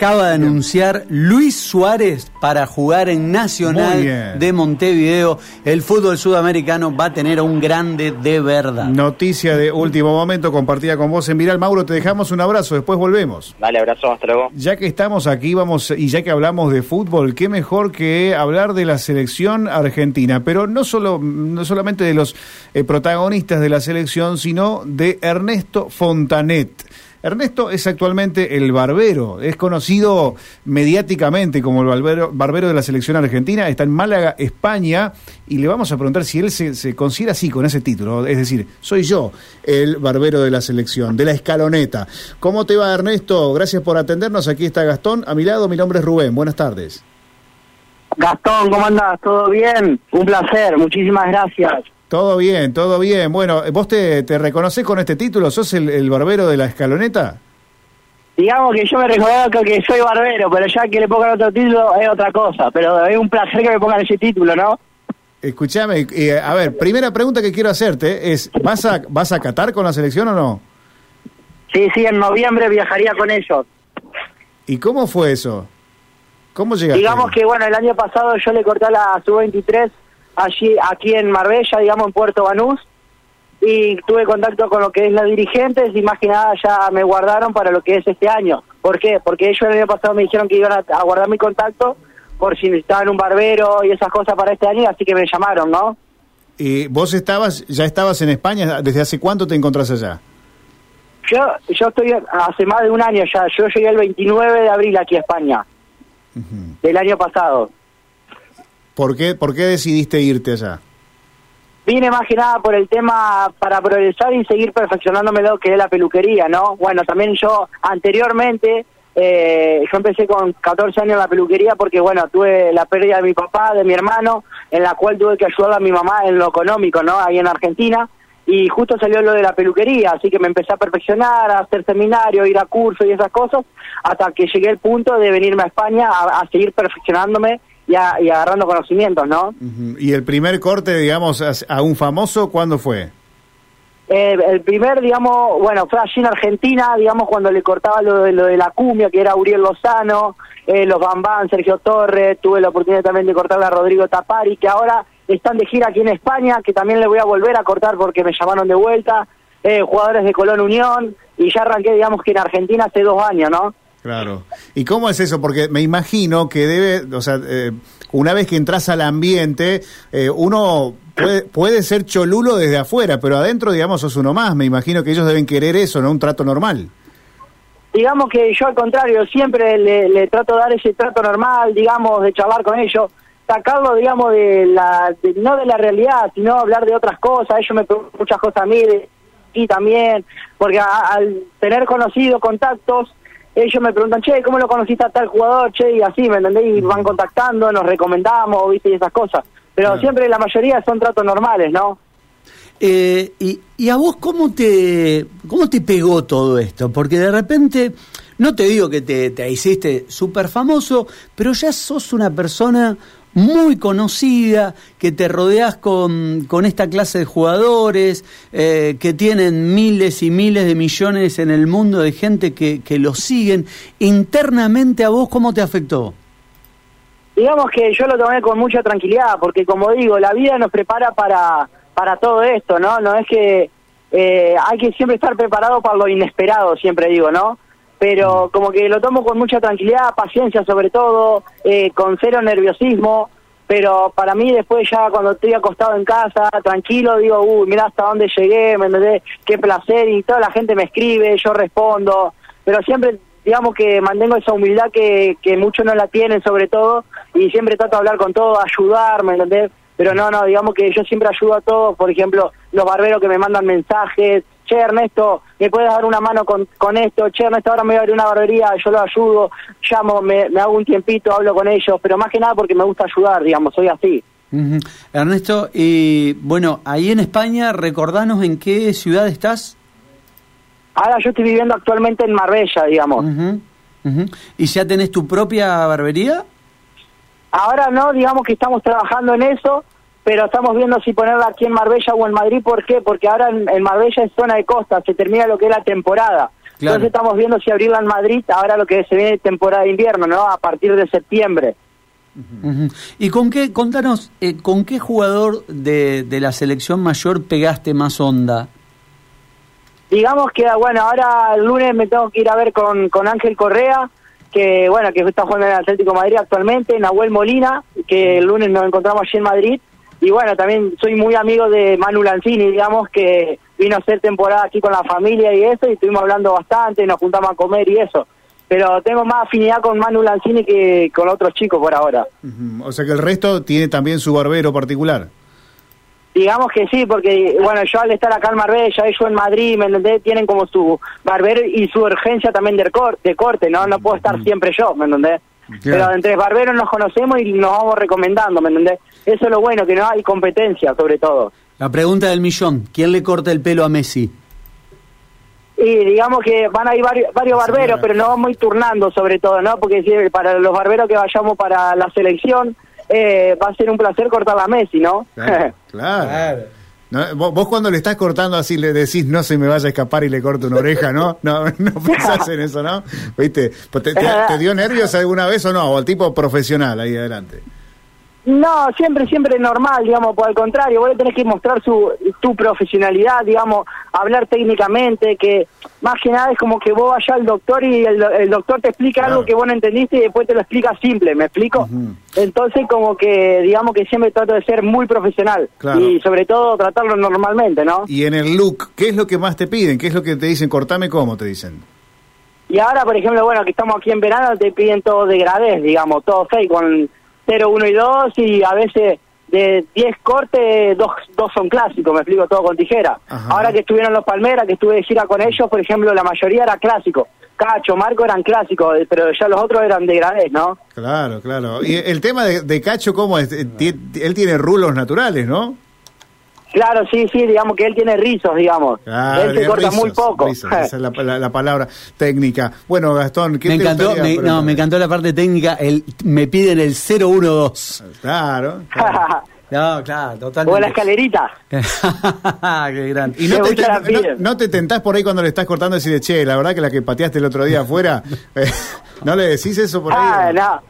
acaba de anunciar Luis Suárez para jugar en Nacional de Montevideo. El fútbol sudamericano va a tener un grande de verdad. Noticia de último momento compartida con vos en Viral. Mauro, te dejamos un abrazo, después volvemos. Dale, abrazo, hasta luego. Ya que estamos aquí, vamos, y ya que hablamos de fútbol, qué mejor que hablar de la selección argentina, pero no solo, no solamente de los eh, protagonistas de la selección, sino de Ernesto Fontanet. Ernesto es actualmente el barbero, es conocido mediáticamente como el barbero, barbero de la selección argentina, está en Málaga, España, y le vamos a preguntar si él se, se, considera así con ese título, es decir, soy yo el barbero de la selección, de la escaloneta. ¿Cómo te va Ernesto? Gracias por atendernos, aquí está Gastón, a mi lado mi nombre es Rubén, buenas tardes. Gastón, ¿cómo andas? ¿Todo bien? Un placer, muchísimas gracias. Todo bien, todo bien. Bueno, ¿vos te, te reconoces con este título? ¿Sos el, barbero de la escaloneta? Digamos que yo me reconozco que soy barbero, pero ya que le pongan otro título es otra cosa. Pero es un placer que me pongan ese título, ¿no? Escúchame, eh, a ver, primera pregunta que quiero hacerte es, ¿vas a, ¿vas a Qatar con la selección o no? Sí, sí, en noviembre viajaría con ellos. ¿Y cómo fue eso? ¿Cómo llegaste? Digamos que, bueno, el año pasado yo le corté a la sub-23 allí aquí en Marbella, digamos en Puerto Banús, y tuve contacto con lo que es los dirigentes y más que nada ya me guardaron para lo que es este año. ¿Por qué? Porque ellos el año pasado me dijeron que iban a, guardar mi contacto por si necesitaban un barbero y esas cosas para este año, así que me llamaron, ¿no? ¿Y vos estabas, ya estabas en España? ¿Desde hace cuánto te encontrás allá? Yo, yo estoy hace más de un año ya, yo llegué el 29 de abril aquí a España, del año pasado. ¿Por qué, ¿Por qué decidiste irte allá? Vine más que nada por el tema para progresar y seguir perfeccionándome lo que es la peluquería, ¿no? Bueno, también yo anteriormente, eh, yo empecé con 14 años en la peluquería porque, bueno, tuve la pérdida de mi papá, de mi hermano, en la cual tuve que ayudar a mi mamá en lo económico, ¿no? Ahí en Argentina. Y justo salió lo de la peluquería, así que me empecé a perfeccionar, a hacer seminario, ir a cursos y esas cosas, hasta que llegué al punto de venirme a España a seguir perfeccionándome y, agarrando conocimientos, ¿no? ¿Y el primer corte, digamos, a, un famoso, cuándo fue? Eh, el primer, digamos, bueno, fue allí en Argentina, digamos, cuando le cortaba lo de, lo de la cumbia, que era Uriel Lozano, eh, los Bambán, Sergio Torres, tuve la oportunidad también de cortarle a Rodrigo Tapari, que ahora están de gira aquí en España, que también le voy a volver a cortar porque me llamaron de vuelta, eh, jugadores de Colón Unión, y ya arranqué, digamos, que en Argentina hace dos años, ¿no? Claro. ¿Y cómo es eso? Porque me imagino que debe, o sea, eh, una vez que entras al ambiente, eh, uno puede, puede, ser cholulo desde afuera, pero adentro, digamos, sos uno más. Me imagino que ellos deben querer eso, ¿no? Un trato normal. Digamos que yo al contrario, siempre le, trato de dar ese trato normal, digamos, de charlar con ellos, sacarlo, digamos, de la, no de la realidad, sino hablar de otras cosas. Ellos me preguntan muchas cosas a mí, y también, porque al tener conocido contactos, ellos me preguntan, che, ¿cómo lo conociste a tal jugador? Che, y así, ¿me entendés? Y van contactando, nos recomendamos, ¿viste? Y esas cosas. Pero siempre la mayoría son tratos normales, ¿no? Eh, y, y, a vos cómo te, cómo te pegó todo esto? Porque de repente, no te digo que te, te hiciste súper famoso, pero ya sos una persona muy conocida, que te rodeas con, con esta clase de jugadores, eh, que tienen miles y miles de millones en el mundo de gente que, que los siguen. Internamente a vos, ¿cómo te afectó? Digamos que yo lo tomé con mucha tranquilidad, porque como digo, la vida nos prepara para, para todo esto, ¿no? No es que eh, hay que siempre estar preparado para lo inesperado, siempre digo, ¿no? Pero como que lo tomo con mucha tranquilidad, paciencia sobre todo, eh, con cero nerviosismo, pero para mí después ya cuando estoy acostado en casa, tranquilo, digo, uy, mira hasta dónde llegué, me entendés, qué placer, y toda la gente me escribe, yo respondo, pero siempre digamos que mantengo esa humildad que, que muchos no la tienen sobre todo, y siempre trato de hablar con todo, ayudar, ¿me entendés? Pero no, no, digamos que yo siempre ayudo a todos, por ejemplo, los barberos que me mandan mensajes, che Ernesto, ¿me puedes dar una mano con, con esto? Che Ernesto, ahora me voy a abrir una barbería, yo lo ayudo, llamo, me, hago un tiempito, hablo con ellos, pero más que nada porque me gusta ayudar, digamos, soy así. Ernesto, y bueno, ahí en España, recordanos en qué ciudad estás. Ahora yo estoy viviendo actualmente en Marbella, digamos. ¿Y ya tenés tu propia barbería? Ahora no, digamos que estamos trabajando en eso, pero estamos viendo si ponerla aquí en Marbella o en Madrid. ¿Por qué? Porque ahora en, Marbella es zona de costa, se termina lo que es la temporada. Entonces estamos viendo si abrirla en Madrid, ahora lo que se viene temporada de invierno, ¿no? A partir de septiembre. ¿Y con qué, contanos, eh, con qué jugador de, de la selección mayor pegaste más onda? Digamos que, bueno, ahora el lunes me tengo que ir a ver con, con Ángel Correa, que, bueno, que está jugando en el Atlético de Madrid actualmente, Nahuel Molina, que el lunes nos encontramos allí en Madrid. Y bueno, también soy muy amigo de Manu Lanzini, digamos, que vino a hacer temporada aquí con la familia y eso, y estuvimos hablando bastante, nos juntamos a comer y eso. Pero tengo más afinidad con Manu Lanzini que con otros chicos por ahora. O sea que el resto tiene también su barbero particular. Digamos que sí, porque bueno, yo al estar acá en Marbella, ellos en Madrid, ¿me entendés? Tienen como su barbero y su urgencia también de, corte, de corte, ¿no? No puedo estar siempre yo, ¿me entendés? Pero entre barberos nos conocemos y nos vamos recomendando, ¿me entendés? Eso es lo bueno, que no hay competencia, sobre todo. La pregunta del millón, ¿quién le corta el pelo a Messi? Y digamos que van a ir varios, varios barberos, pero nos vamos a ir turnando sobre todo, ¿no? Porque si para los barberos que vayamos para la selección, eh, va a ser un placer cortar a Messi, ¿no? Claro. claro. Vos, cuando le estás cortando así le decís no se me vaya a escapar y le corto una oreja, ¿no? No, no pensás en eso, ¿no? ¿Viste? Pues ¿Te, te dio nervios alguna vez o no? O el tipo profesional ahí adelante. No, siempre, siempre normal, digamos, por el contrario, vos tenés que mostrar su, tu profesionalidad, digamos, hablar técnicamente, que más que nada es como que vos vayas al doctor y el, doctor te explica algo que vos no entendiste y después te lo explica simple, ¿me explico? Entonces como que, digamos que siempre trato de ser muy profesional y sobre todo tratarlo normalmente, ¿no? Y en el look, ¿qué es lo que más te piden? ¿Qué es lo que te dicen? Cortame cómo, te dicen. Y ahora, por ejemplo, bueno, que estamos aquí en verano, te piden todo de gradés, digamos, todo fake, con 0, 1 y 2 y a veces de 10 cortes, dos, dos son clásicos, me explico todo con tijera. Ahora que estuvieron los Palmeras, que estuve de gira con ellos, por ejemplo, la mayoría era clásico. Cacho, Marco eran clásicos, pero ya los otros eran de granés, ¿no? Claro, claro. Y el tema de, de Cacho, ¿cómo es? Él tiene rulos naturales, ¿no? Claro, sí, sí, digamos que él tiene rizos, digamos. él se corta muy poco. esa es la, palabra técnica. Bueno, Gastón, ¿qué me encantó, No, me encantó la parte técnica. El, me piden el 012. Claro. No, claro, totalmente. O la escalerita. Qué grande. Y no te, no, te, tentás por ahí cuando le estás cortando y decís, che, la verdad que la que pateaste el otro día afuera, eh, ¿no le decís eso por ahí? Ah, no.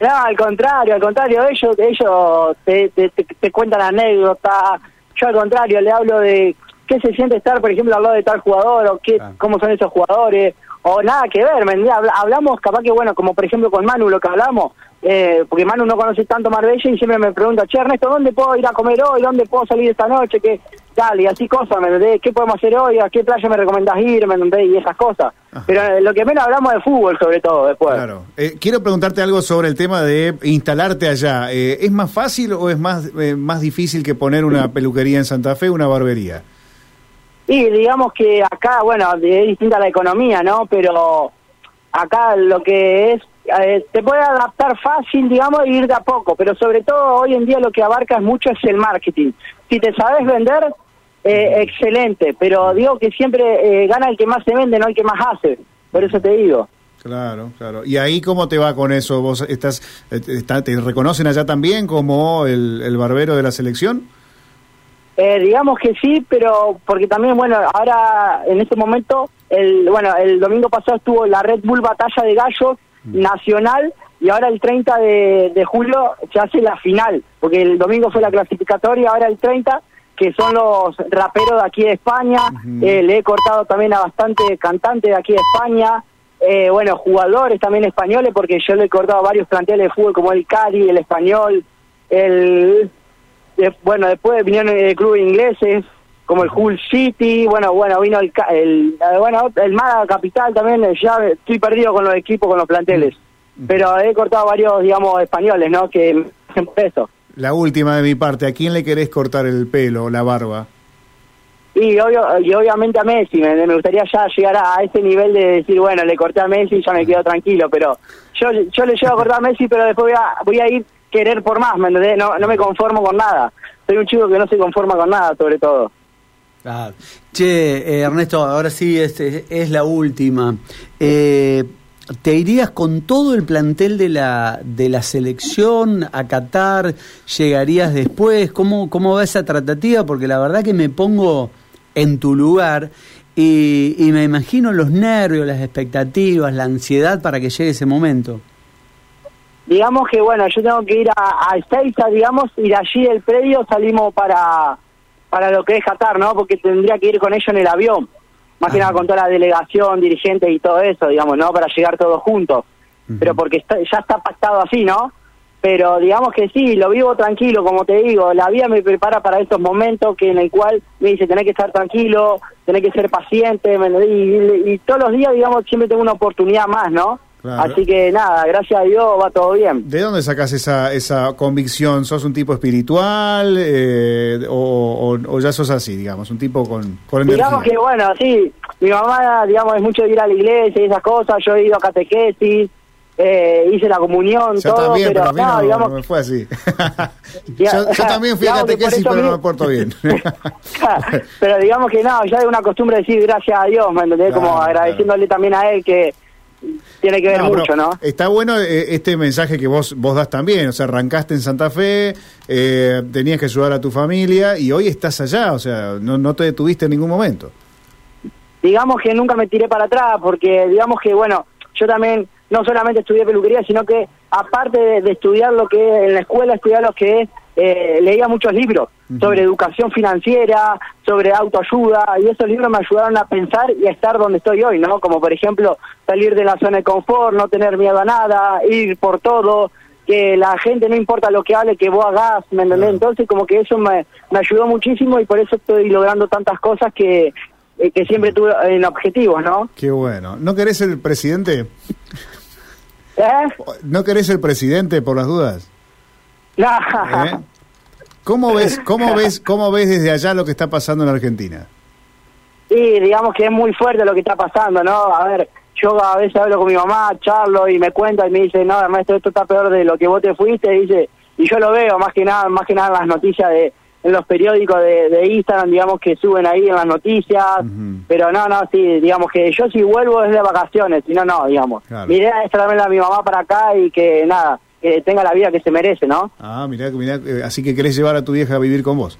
No, al contrario, al contrario, ellos, ellos te, te, te cuentan anécdotas, yo al contrario, le hablo de qué se siente estar, por ejemplo, al lado de tal jugador, o qué, cómo son esos jugadores, o nada que ver, ¿me Hablamos, capaz que, bueno, como por ejemplo con Manu, lo que hablamos, eh, porque Manu no conoce tanto Marbella y siempre me pregunta, che, Ernesto, ¿dónde puedo ir a comer hoy? ¿Dónde puedo salir esta noche? ¿Qué, dale, y así cosas, ¿me entendés? ¿Qué podemos hacer hoy? ¿A qué playa me recomendás ir? ¿Me entendés? Y esas cosas. Pero eh, lo que menos hablamos de fútbol, sobre todo, después. Claro. Eh, quiero preguntarte algo sobre el tema de instalarte allá. ¿Es más fácil o es más, más difícil que poner una peluquería en Santa Fe, una barbería? Sí, digamos que acá, bueno, es distinta la economía, ¿no? Pero acá lo que es, eh, te puede adaptar fácil, digamos, e ir de a poco, pero sobre todo hoy en día lo que abarcas mucho es el marketing. Si te sabes vender, eh, excelente, pero digo que siempre eh, gana el que más se vende, no el que más hace, por eso te digo. Claro, claro. ¿Y ahí cómo te va con eso? ¿Vos estás, te reconocen allá también como el, el barbero de la selección? Eh, digamos que sí, pero porque también, bueno, ahora en este momento, el bueno, el domingo pasado estuvo la Red Bull Batalla de Gallos. Nacional y ahora el 30 de, julio se hace la final, porque el domingo fue la clasificatoria, ahora el 30, que son los raperos de aquí de España, eh, le he cortado también a bastante cantantes de aquí de España, eh, bueno, jugadores también españoles, porque yo le he cortado a varios planteles de fútbol como el Cari, el Español, el bueno, después vinieron el club ingleses, como el Hull City, bueno, bueno, vino el, el bueno, el Mara Capital también, ya estoy perdido con los equipos, con los planteles. Pero he cortado varios, digamos, españoles, ¿no? Que hacen eso. La última de mi parte, ¿a quién le querés cortar el pelo, la barba? Y, obvio, y obviamente a Messi, me, gustaría ya llegar a, ese nivel de decir, bueno, le corté a Messi y ya me quedo tranquilo, pero yo, yo le llevo a cortar a Messi, pero después voy a, voy a ir querer por más, ¿me entendés? No, no me conformo con nada. Soy un chico que no se conforma con nada, sobre todo. Che, eh, Ernesto, ahora sí es, es, la última. Eh, ¿Te irías con todo el plantel de la, de la selección a Qatar? ¿Llegarías después? ¿Cómo, ¿Cómo va esa tratativa? Porque la verdad que me pongo en tu lugar Y, me imagino los nervios, las expectativas, la ansiedad para que llegue ese momento. Digamos que, bueno, yo tengo que ir a, a digamos, de allí del predio salimos para, para lo que es Qatar, ¿no? Porque tendría que ir con ellos en el avión. Más que nada con toda la delegación, dirigentes y todo eso, digamos, ¿no? Para llegar todos juntos. Pero porque está- ya está pactado así, ¿no? Pero digamos que sí, lo vivo tranquilo, como te digo, la vida me prepara para estos momentos que en el cual me dice, tenés que estar tranquilo, tenés que ser paciente, y, y, y todos los días, digamos, siempre tengo una oportunidad más, ¿no? Claro. Así que nada, gracias a Dios va todo bien. ¿De dónde sacas esa, esa convicción? ¿Sos un tipo espiritual eh, o, o- o ya sos así, digamos, un tipo con, con? Digamos que bueno, sí, mi mamá, digamos, es mucho de ir a la iglesia y esas cosas, yo he ido a catequesis, eh, hice la comunión, Yo todo, también, pero, pero, a mí no, no, digamos, no me fue así. Yo, yo también fui a catequesis, pero no me porto bien. pero digamos que no, ya es una costumbre decir gracias a Dios, ¿me entendés? Claro, Como claro. agradeciéndole también a él que tiene que ver No, mucho, ¿no? Está bueno eh, este mensaje que vos vos das también, o sea, arrancaste en Santa Fe, eh, tenías que ayudar a tu familia y hoy estás allá, o sea, no, no te detuviste en ningún momento. digamos que nunca me tiré para atrás, porque digamos que, bueno, yo también no solamente estudié peluquería, sino que aparte de, de estudiar lo que es, en la escuela, estudiar lo que es, eh, leía muchos libros sobre educación financiera, sobre autoayuda, y esos libros me ayudaron a pensar y a estar donde estoy hoy, ¿no? Como por ejemplo, salir de la zona de confort, no tener miedo a nada, ir por todo, que la gente no importa lo que hable, que vos hagas, ¿me entendés? Entonces como que eso me, me ayudó muchísimo y por eso estoy logrando tantas cosas que, eh, que siempre tuve en objetivos, ¿no? Qué bueno. ¿No querés el presidente? ¿Eh? ¿No querés el presidente por las dudas? ¿Eh? ¿Cómo ves, cómo ves, cómo ves desde allá lo que está pasando en Argentina? Y digamos que es muy fuerte lo que está pasando, ¿no? A ver, yo a veces hablo con mi mamá, charlo y me cuenta y me dice, no, maestro, esto está peor de lo que vos te fuiste, dice, y yo lo veo más que nada, más que nada en las noticias de, en los periódicos de, de Instagram, digamos que suben ahí en las noticias, pero no, no, sí, digamos que yo si vuelvo es de vacaciones, si no, no, digamos. Claro. Mi idea es traerme a mi mamá para acá y que nada, que tenga la vida que se merece, ¿no? Ah, mirá, mirá, eh, así que querés llevar a tu vieja a vivir con vos.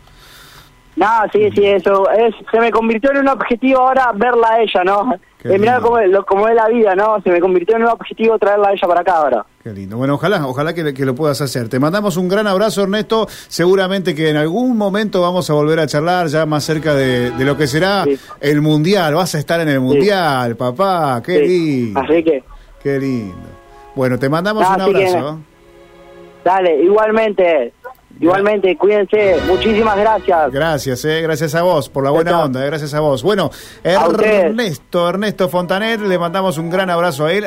No, sí, sí, eso es, se me convirtió en un objetivo ahora verla a ella, ¿no? Eh, mirá cómo, es- lo, cómo es la vida, ¿no? Se me convirtió en un objetivo traerla a ella para acá ahora. Qué lindo. Bueno, ojalá, ojalá que, que lo puedas hacer. Te mandamos un gran abrazo, Ernesto. Seguramente que en algún momento vamos a volver a charlar ya más cerca de, de lo que será Sí. el Mundial. Vas a estar en el Mundial, papá. Qué Sí. lindo. Así que, Qué lindo. Bueno, te mandamos Ah, un que- abrazo. Dale, igualmente, igualmente, cuídense, muchísimas gracias. Gracias, eh, gracias a vos por la buena onda, eh, gracias a vos. Bueno, A. Ernesto, Ernesto Fontanet, le mandamos un gran abrazo a él.